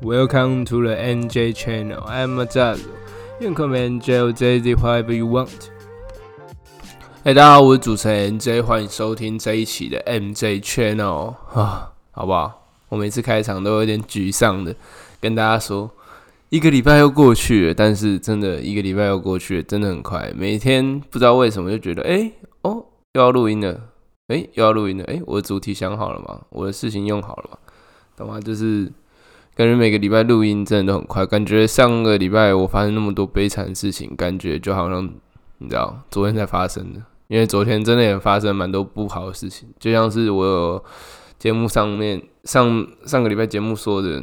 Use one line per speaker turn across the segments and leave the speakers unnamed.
Welcome to the NJ channel. I'm Zaz. You can call me NJ or JZ, whatever you want. 哎，大家好，我是主持人 NJ，欢迎收听这一期的 MJ channel 啊，好不好？我每次开场都有点沮丧的，跟大家说，一个礼拜又过去了，但是真的一个礼拜又过去了，真的很快。每天不知道为什么就觉得，哎，哦，又要录音了，哎，又要录音了，哎，我的主题想好了吗？我的事情用好了吗？懂吗？就是感觉每个礼拜录音真的都很快，感觉上个礼拜我发生那么多悲惨的事情，感觉就好像你知道昨天才发生的，因为昨天真的也发生蛮多不好的事情，就像是我有节目上面上上个礼拜节目说的，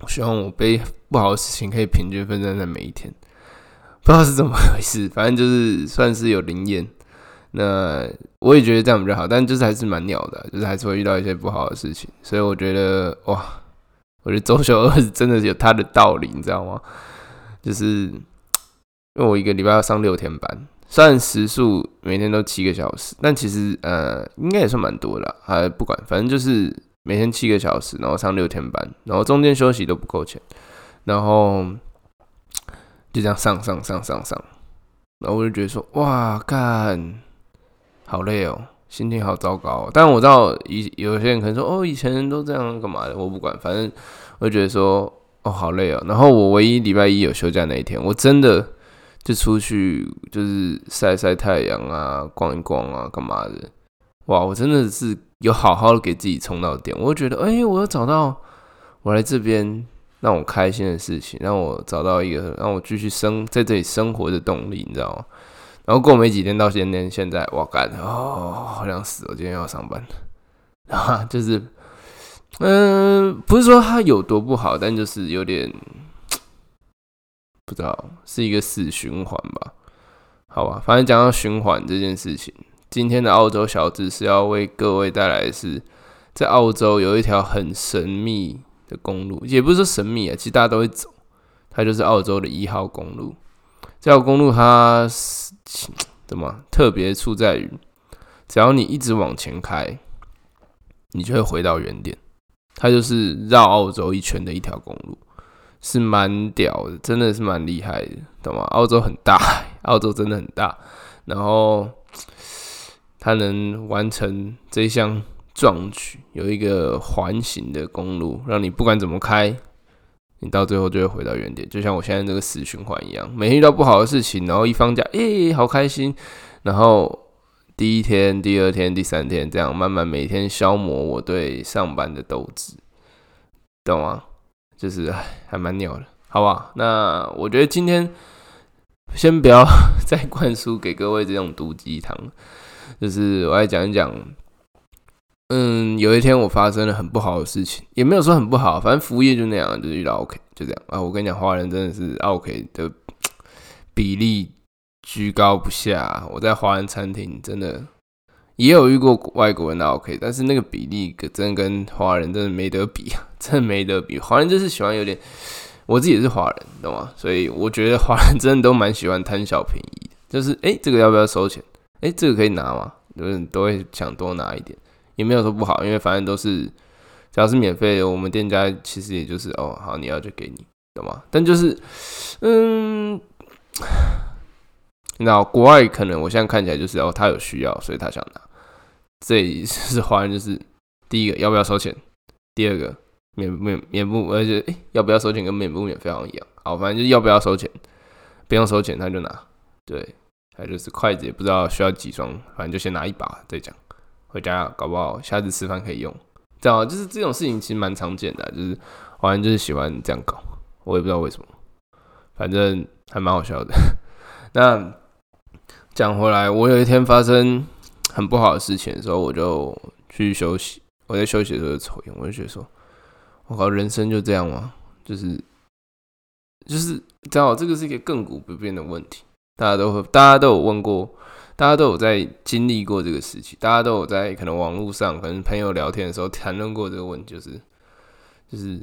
我希望我悲不好的事情可以平均分散在每一天，不知道是怎么回事，反正就是算是有灵验。那我也觉得这样比较好，但就是还是蛮鸟的，就是还是会遇到一些不好的事情，所以我觉得哇，我觉得周休二是真的有它的道理，你知道吗？就是因为我一个礼拜要上六天班，虽然时数每天都七个小时，但其实呃应该也算蛮多的，还不管，反正就是每天七个小时，然后上六天班，然后中间休息都不够钱，然后就这样上上上上上，然后我就觉得说哇干。好累哦，心情好糟糕。但我知道以有些人可能说哦，以前人都这样干嘛的，我不管，反正我就觉得说哦，好累哦。然后我唯一礼拜一有休假那一天，我真的就出去就是晒晒太阳啊，逛一逛啊，干嘛的？哇，我真的是有好好的给自己充到电。我就觉得哎，我要找到我来这边让我开心的事情，让我找到一个让我继续生在这里生活的动力，你知道吗？然后过没几天到今天，现在我干哦，好想死！我今天要上班，啊，就是，嗯，不是说它有多不好，但就是有点不知道是一个死循环吧？好吧，反正讲到循环这件事情，今天的澳洲小知识要为各位带来的是，在澳洲有一条很神秘的公路，也不是说神秘啊，其实大家都会走，它就是澳洲的一号公路。这条公路它是怎么特别处在于，只要你一直往前开，你就会回到原点。它就是绕澳洲一圈的一条公路，是蛮屌的，真的是蛮厉害的，懂吗？澳洲很大，澳洲真的很大，然后它能完成这项壮举，有一个环形的公路，让你不管怎么开。你到最后就会回到原点，就像我现在这个死循环一样。每天遇到不好的事情，然后一放假，诶，好开心。然后第一天、第二天、第三天，这样慢慢每天消磨我对上班的斗志，懂吗？就是还蛮鸟的，好吧？那我觉得今天先不要 再灌输给各位这种毒鸡汤，就是我来讲一讲。嗯，有一天我发生了很不好的事情，也没有说很不好，反正服务业就那样，就是遇到 OK，就这样啊。我跟你讲，华人真的是 OK 的比例居高不下。我在华人餐厅真的也有遇过外国人的 OK，但是那个比例可真跟华人真的没得比啊，真的没得比。华人就是喜欢有点，我自己也是华人，懂吗？所以我觉得华人 真的都蛮喜欢贪小便宜，就是哎，这个要不要收钱？哎，这个可以拿吗？就是都会想多拿一点。也没有说不好，因为反正都是只要是免费的，我们店家其实也就是哦，好你要就给你，懂吗？但就是，嗯，那国外可能我现在看起来就是哦，他有需要，所以他想拿。这是华人，就是第一个要不要收钱，第二个免免免不，而且哎要不要收钱跟免不免费好像一样。好，反正就是要不要收钱，不用收钱他就拿。对，还有就是筷子也不知道需要几双，反正就先拿一把再讲。回家搞不好下次吃饭可以用，这样就是这种事情其实蛮常见的，就是好像就是喜欢这样搞，我也不知道为什么，反正还蛮好笑的。那讲回来，我有一天发生很不好的事情的时候，我就去休息。我在休息的时候抽烟，我就觉得说，我靠，人生就这样吗？就是就是正好这个是一个亘古不变的问题，大家都会，大家都有问过。大家都有在经历过这个时期，大家都有在可能网络上，可能朋友聊天的时候谈论过这个问题，就是就是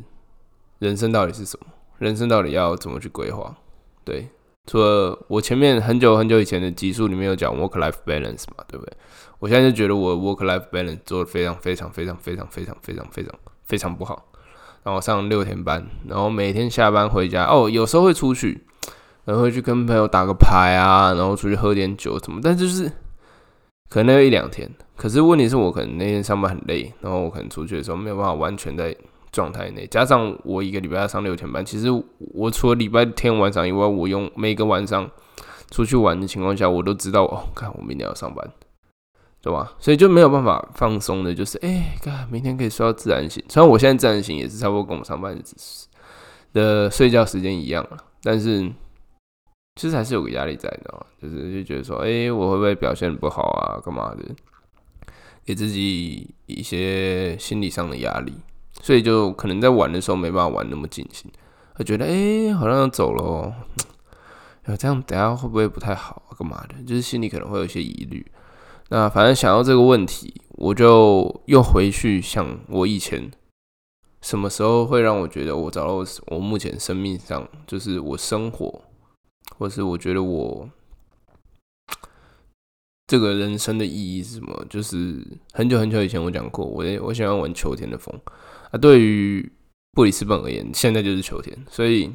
人生到底是什么？人生到底要怎么去规划？对，除了我前面很久很久以前的集数里面有讲 work life balance 嘛，对不对？我现在就觉得我 work life balance 做的非常非常非常非常非常非常非常非常不好。然后上六天班，然后每天下班回家，哦，有时候会出去，然后会去跟朋友打个牌啊，然后出去喝点酒什么，但就是可能要一两天。可是问题是我可能那天上班很累，然后我可能出去的时候没有办法完全在状态内，加上我一个礼拜要上六天班，其实我除了礼拜天晚上以外，我用每个晚上出去玩的情况下，我都知道哦，看我明天要上班，对吧？所以就没有办法放松的，就是哎，看明天可以睡到自然醒。虽然我现在自然醒也是差不多跟我上班的睡觉时间一样了，但是其实还是有个压力在，你知道吗？就是就觉得说，哎，我会不会表现不好啊？干嘛的？给自己一些心理上的压力，所以就可能在玩的时候没办法玩那么尽兴，我觉得哎，好像要走了，这样等下会不会不太好？干嘛的？就是心里可能会有一些疑虑。那反正想到这个问题，我就又回去想我以前什么时候会让我觉得我找到我我目前生命上就是我生活，或是我觉得我。这个人生的意义是什么？就是很久很久以前我讲过，我我喜欢玩秋天的风啊。对于布里斯本而言，现在就是秋天，所以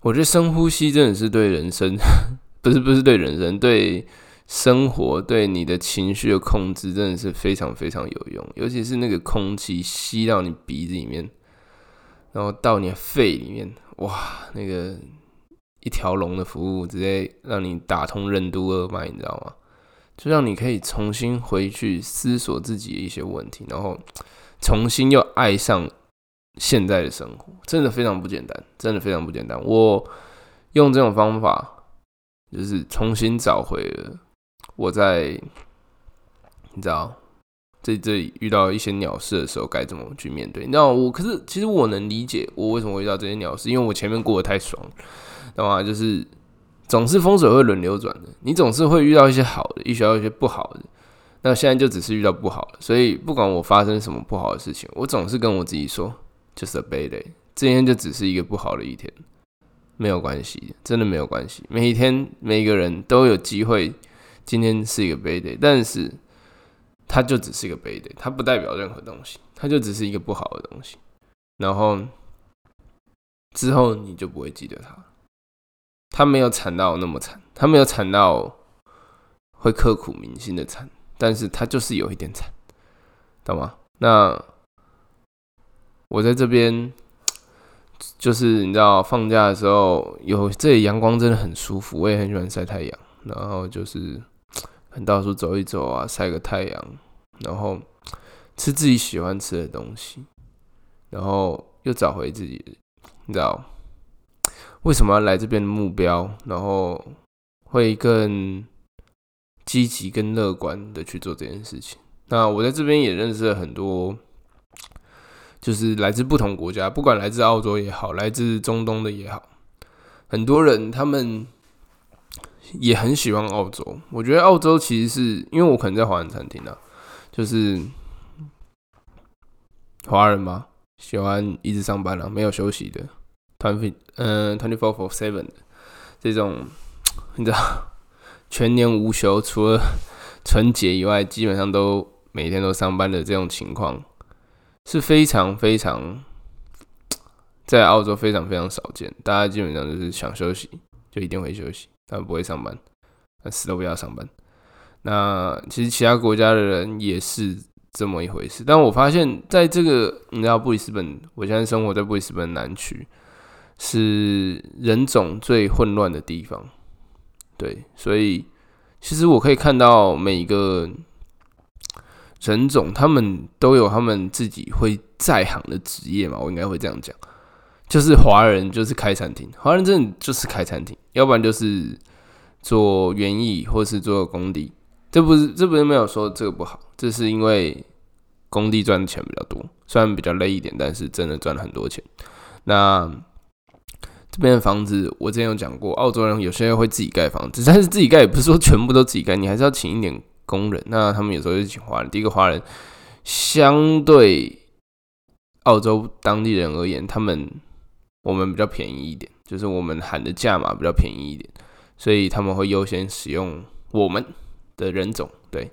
我觉得深呼吸真的是对人生，不是不是对人生，对生活，对你的情绪的控制，真的是非常非常有用。尤其是那个空气吸到你鼻子里面，然后到你的肺里面，哇，那个。一条龙的服务，直接让你打通任督二脉，你知道吗？就让你可以重新回去思索自己一些问题，然后重新又爱上现在的生活，真的非常不简单，真的非常不简单。我用这种方法，就是重新找回了我在你知道在这里遇到一些鸟事的时候该怎么去面对。那我可是其实我能理解我为什么会遇到这些鸟事，因为我前面过得太爽。懂吗？就是总是风水会轮流转的，你总是会遇到一些好的，遇到一些不好的。那现在就只是遇到不好的，所以不管我发生什么不好的事情，我总是跟我自己说，就是 a bad day，今天就只是一个不好的一天，没有关系，真的没有关系。每一天每一个人都有机会，今天是一个 bad day，但是它就只是一个 bad day，它不代表任何东西，它就只是一个不好的东西。然后之后你就不会记得它。他没有惨到那么惨，他没有惨到会刻骨铭心的惨，但是他就是有一点惨，懂吗？那我在这边，就是你知道放假的时候，有这里阳光真的很舒服，我也很喜欢晒太阳，然后就是很到处走一走啊，晒个太阳，然后吃自己喜欢吃的东西，然后又找回自己，你知道。为什么要来这边的目标？然后会更积极、更乐观的去做这件事情。那我在这边也认识了很多，就是来自不同国家，不管来自澳洲也好，来自中东的也好，很多人他们也很喜欢澳洲。我觉得澳洲其实是因为我可能在华人餐厅啊，就是华人嘛，喜欢一直上班了，没有休息的。团费嗯 twenty four for seven 这种，你知道 全年无休，除了春节以外，基本上都每天都上班的这种情况，是非常非常在澳洲非常非常少见。大家基本上就是想休息就一定会休息，他们不会上班，他死都不要上班。那其实其他国家的人也是这么一回事。但我发现在这个你知道布里斯本，我现在生活在布里斯本南区。是人种最混乱的地方，对，所以其实我可以看到每一个人种，他们都有他们自己会在行的职业嘛，我应该会这样讲，就是华人就是开餐厅，华人真的就是开餐厅，要不然就是做园艺或是做工地，这不是这不是没有说这个不好，这是因为工地赚的钱比较多，虽然比较累一点，但是真的赚了很多钱，那。这边的房子，我之前有讲过，澳洲人有些人会自己盖房子，但是自己盖也不是说全部都自己盖，你还是要请一点工人。那他们有时候就请华人。第一个华人相对澳洲当地人而言，他们我们比较便宜一点，就是我们喊的价码比较便宜一点，所以他们会优先使用我们的人种。对，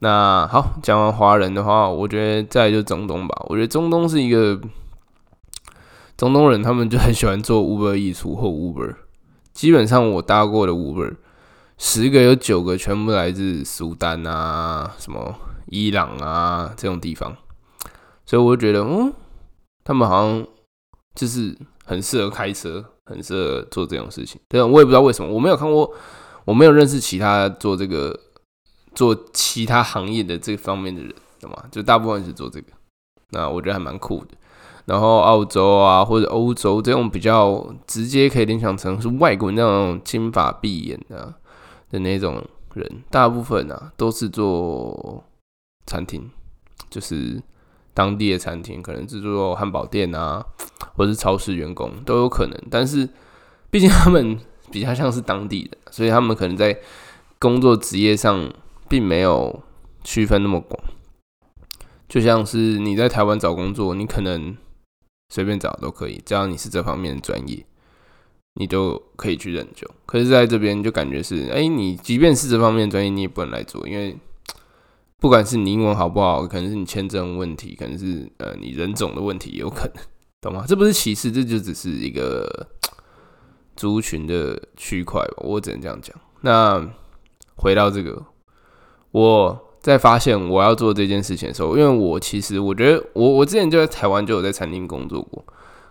那好，讲完华人的话，我觉得再就中东吧。我觉得中东是一个中东人他们就很喜欢做 Uber 溢出或 Uber，基本上我搭过的 Uber，十个有九个全部来自苏丹啊，什么伊朗啊这种地方，所以我就觉得，嗯，他们好像就是很适合开车，很适合做这种事情。对，我也不知道为什么，我没有看过，我没有认识其他做这个做其他行业的这方面的人，懂吗？就大部分是做这个，那我觉得还蛮酷的。然后澳洲啊，或者欧洲这种比较直接可以联想成是外国那种金发碧眼的的那种人，大部分啊都是做餐厅，就是当地的餐厅，可能是做汉堡店啊，或者是超市员工都有可能。但是毕竟他们比较像是当地的，所以他们可能在工作职业上并没有区分那么广。就像是你在台湾找工作，你可能。随便找都可以，只要你是这方面的专业，你都可以去认就。可是在这边就感觉是，哎，你即便是这方面专业，你也不能来做，因为不管是你英文好不好，可能是你签证问题，可能是呃你人种的问题，有可能，懂吗？这不是歧视，这就只是一个族群的区块吧，我只能这样讲。那回到这个，我。在发现我要做这件事情的时候，因为我其实我觉得我我之前就在台湾就有在餐厅工作过，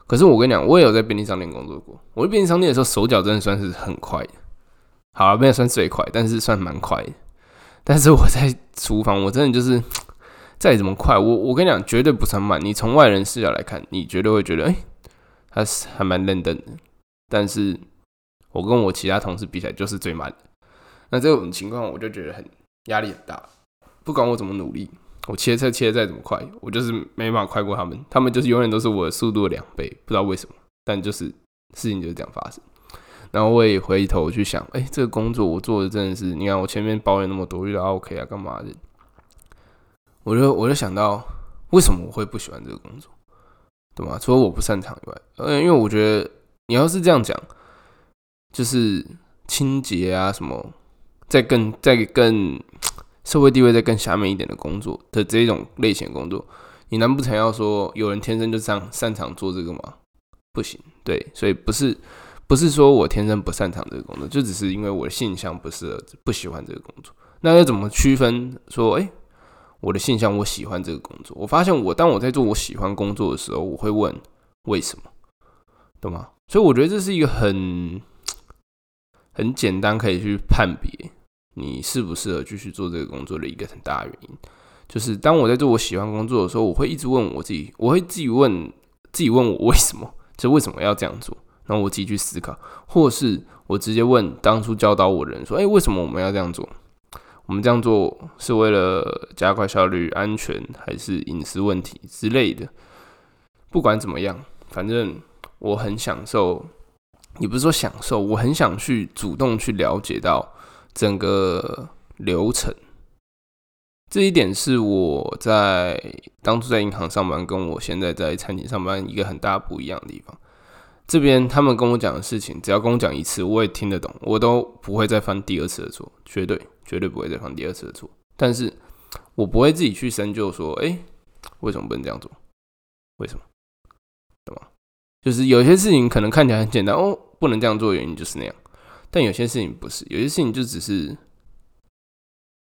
可是我跟你讲，我也有在便利商店工作过。我在便利商店的时候，手脚真的算是很快的，好了，没有算最快，但是算蛮快的。但是我在厨房，我真的就是 再怎么快，我我跟你讲，绝对不算慢。你从外人视角来看，你绝对会觉得，哎，他是还蛮认真的。但是我跟我其他同事比起来，就是最慢的。那这种情况，我就觉得很压力很大。不管我怎么努力，我切菜切的再怎么快，我就是没办法快过他们。他们就是永远都是我的速度的两倍，不知道为什么。但就是事情就是这样发生。然后我也回头去想，哎，这个工作我做的真的是，你看我前面抱怨那么多，遇到 OK 啊，干嘛的？我就我就想到，为什么我会不喜欢这个工作，对吗？除了我不擅长以外，嗯，因为我觉得你要是这样讲，就是清洁啊什么，再更再更。社会地位再更下面一点的工作的这种类型工作，你难不成要说有人天生就擅擅长做这个吗？不行，对，所以不是不是说我天生不擅长这个工作，就只是因为我的性向不适合，不喜欢这个工作。那要怎么区分说，哎，我的性向我喜欢这个工作？我发现我当我在做我喜欢工作的时候，我会问为什么，懂吗？所以我觉得这是一个很很简单可以去判别。你适不适合继续做这个工作的一个很大的原因，就是当我在做我喜欢工作的时候，我会一直问我自己，我会自己问自己问我为什么，就为什么要这样做，然后我自己去思考，或是我直接问当初教导我的人说，哎，为什么我们要这样做？我们这样做是为了加快效率、安全，还是隐私问题之类的？不管怎么样，反正我很享受，也不是说享受，我很想去主动去了解到。整个流程，这一点是我在当初在银行上班，跟我现在在餐厅上班一个很大不一样的地方。这边他们跟我讲的事情，只要跟我讲一次，我也听得懂，我都不会再犯第二次的错，绝对绝对不会再犯第二次的错。但是我不会自己去深究说，哎，为什么不能这样做？为什么？懂吗？就是有些事情可能看起来很简单哦，不能这样做原因就是那样。但有些事情不是，有些事情就只是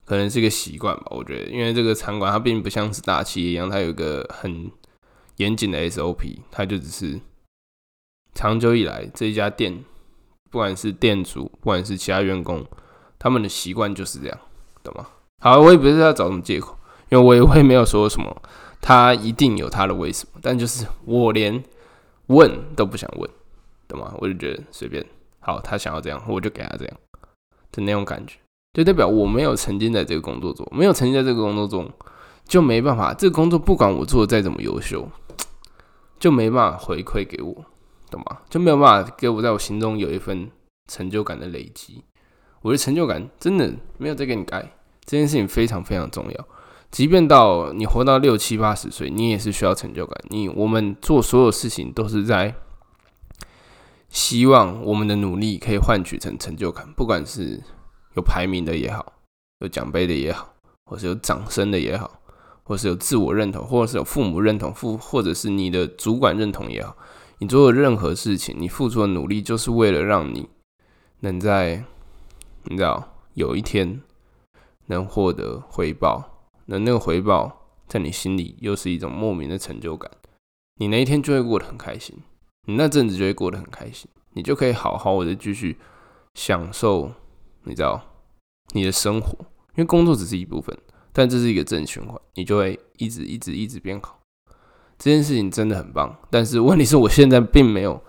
可能是一个习惯吧。我觉得，因为这个餐馆它并不像是大企业一样，它有一个很严谨的 SOP，它就只是长久以来这一家店，不管是店主，不管是其他员工，他们的习惯就是这样，懂吗？好，我也不是要找什么借口，因为我也会没有说什么，他一定有他的为什么，但就是我连问都不想问，懂吗？我就觉得随便。好，他想要这样，我就给他这样的那种感觉，就代表我没有沉浸在这个工作中，没有沉浸在这个工作中，就没办法。这个工作不管我做的再怎么优秀，就没办法回馈给我，懂吗？就没有办法给我在我心中有一份成就感的累积。我的成就感真的没有再给你改，这件事情非常非常重要。即便到你活到六七八十岁，你也是需要成就感。你我们做所有事情都是在。希望我们的努力可以换取成成就感，不管是有排名的也好，有奖杯的也好，或是有掌声的也好，或是有自我认同，或者是有父母认同，父或者是你的主管认同也好，你做的任何事情，你付出的努力，就是为了让你能在你知道有一天能获得回报，那那个回报在你心里又是一种莫名的成就感，你那一天就会过得很开心，你那阵子就会过得很开心，你就可以好好的继续享受，你知道你的生活，因为工作只是一部分，但这是一个正循环，你就会一直一直一直变好。这件事情真的很棒，但是问题是我现在并没有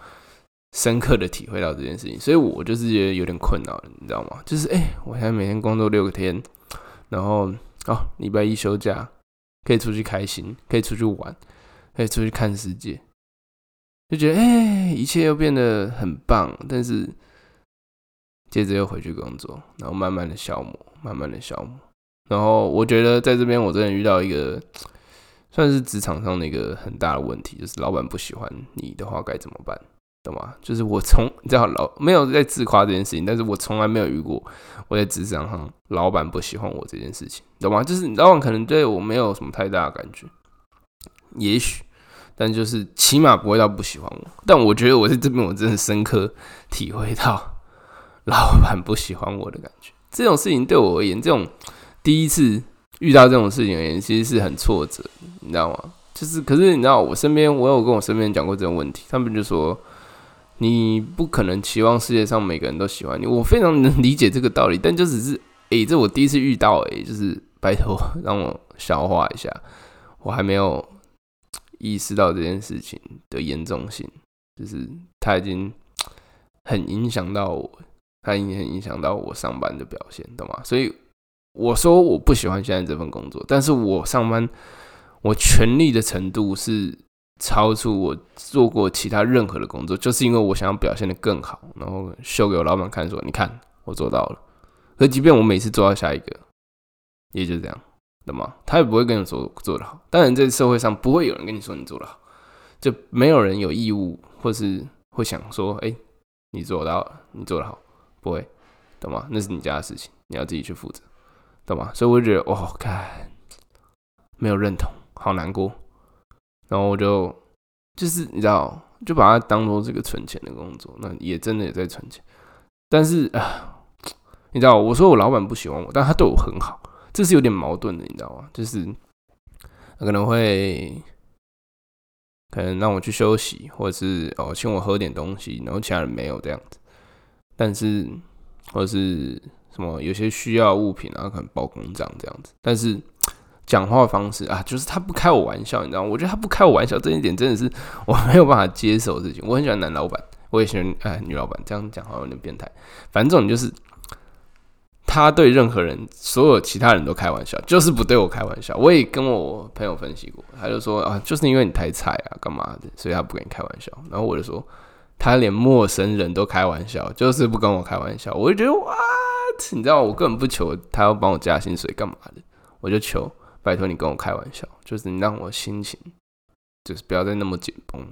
深刻的体会到这件事情，所以我就是觉得有点困扰，你知道吗？就是哎，我现在每天工作六个天，然后哦，礼拜一休假，可以出去开心，可以出去玩，可以出去看世界，就觉得哎，一切又变得很棒，但是接着又回去工作，然后慢慢的消磨，慢慢的消磨，然后我觉得在这边我真的遇到一个。算是职场上的一个很大的问题，就是老板不喜欢你的话该怎么办，懂吗？就是我从你知道老没有在自夸这件事情，但是我从来没有遇过我在职场上老板不喜欢我这件事情，懂吗？就是老板可能对我没有什么太大的感觉，也许，但就是起码不会到不喜欢我。但我觉得我在这边我真的深刻体会到老板不喜欢我的感觉，这种事情对我而言，这种第一次。遇到这种事情而言，其实是很挫折，你知道吗？就是，可是你知道，我身边我有跟我身边讲过这种问题，他们就说，你不可能期望世界上每个人都喜欢你。我非常能理解这个道理，但就只是，诶，这我第一次遇到，诶，就是拜托让我消化一下，我还没有意识到这件事情的严重性，就是他已经很影响到我，他已经很影响到我上班的表现，懂吗？所以。我说我不喜欢现在这份工作，但是我上班我全力的程度是超出我做过其他任何的工作，就是因为我想要表现的更好，然后秀给我老板看，说你看我做到了。可即便我每次做到下一个，也就这样，懂吗？他也不会跟你说做得好。当然，在社会上不会有人跟你说你做得好，就没有人有义务或是会想说，哎，你做到了，你做得好，不会，懂吗？那是你家的事情，你要自己去负责。懂吗？所以我就觉得，哦，看没有认同，好难过。然后我就就是你知道，就把它当做这个存钱的工作，那也真的也在存钱。但是啊，你知道，我说我老板不喜欢我，但他对我很好，这是有点矛盾的，你知道吗？就是可能会可能让我去休息，或者是哦请我喝点东西，然后其他人没有这样子。但是或者是。什么有些需要物品啊，可能报公账这样子，但是讲话方式啊，就是他不开我玩笑，你知道吗？我觉得他不开我玩笑这一点真的是我没有办法接受的事情。我很喜欢男老板，我也喜欢哎女老板，这样讲话有点变态。反正这种就是他对任何人，所有其他人都开玩笑，就是不对我开玩笑。我也跟我朋友分析过，他就说啊，就是因为你太菜啊，干嘛的，所以他不跟你开玩笑。然后我就说，他连陌生人都开玩笑，就是不跟我开玩笑。我就觉得哇。你知道我根本不求他要帮我加薪水干嘛的，我就求拜托你跟我开玩笑，就是你让我心情就是不要再那么紧绷。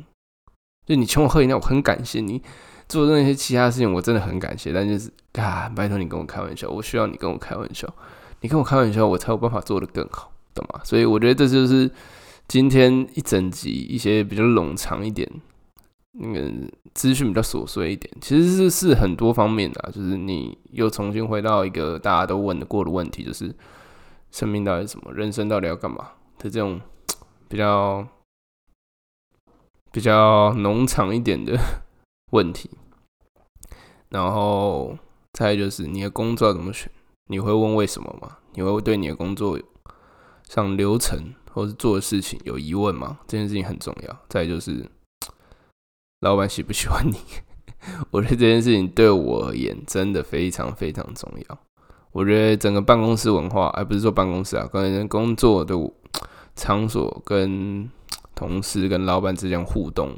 就你请我喝饮料，我很感谢你做的那些其他事情，我真的很感谢。但就是啊，拜托你跟我开玩笑，我需要你跟我开玩笑，你跟我开玩笑，我才有办法做得更好，懂吗？所以我觉得这就是今天一整集一些比较冗长一点。那个资讯比较琐碎一点，其实是是很多方面的，就是你又重新回到一个大家都问得过的问题，就是生命到底是什么，人生到底要干嘛的这种比较比较农场一点的问题。然后再就是你的工作要怎么选？你会问为什么吗？你会对你的工作上流程或是做的事情有疑问吗？这件事情很重要。再就是。老板喜不喜欢你？我觉得这件事情对我而言真的非常非常重要。我觉得整个办公室文化，而不是说办公室啊，可能工作的场所跟同事跟老板之间互动，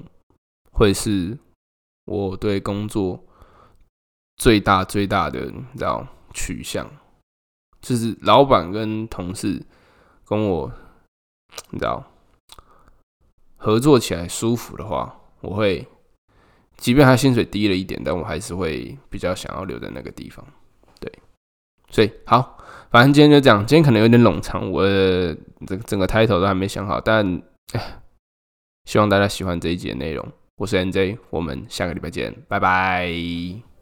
会是我对工作最大最大的你知道取向，就是老板跟同事跟我你知道合作起来舒服的话，我会。即便他薪水低了一点，但我还是会比较想要留在那个地方。对，所以好，反正今天就这样。今天可能有点冗长，我整整个 title 都还没想好，但唉希望大家喜欢这一集的内容。我是 NJ，我们下个礼拜见，拜拜。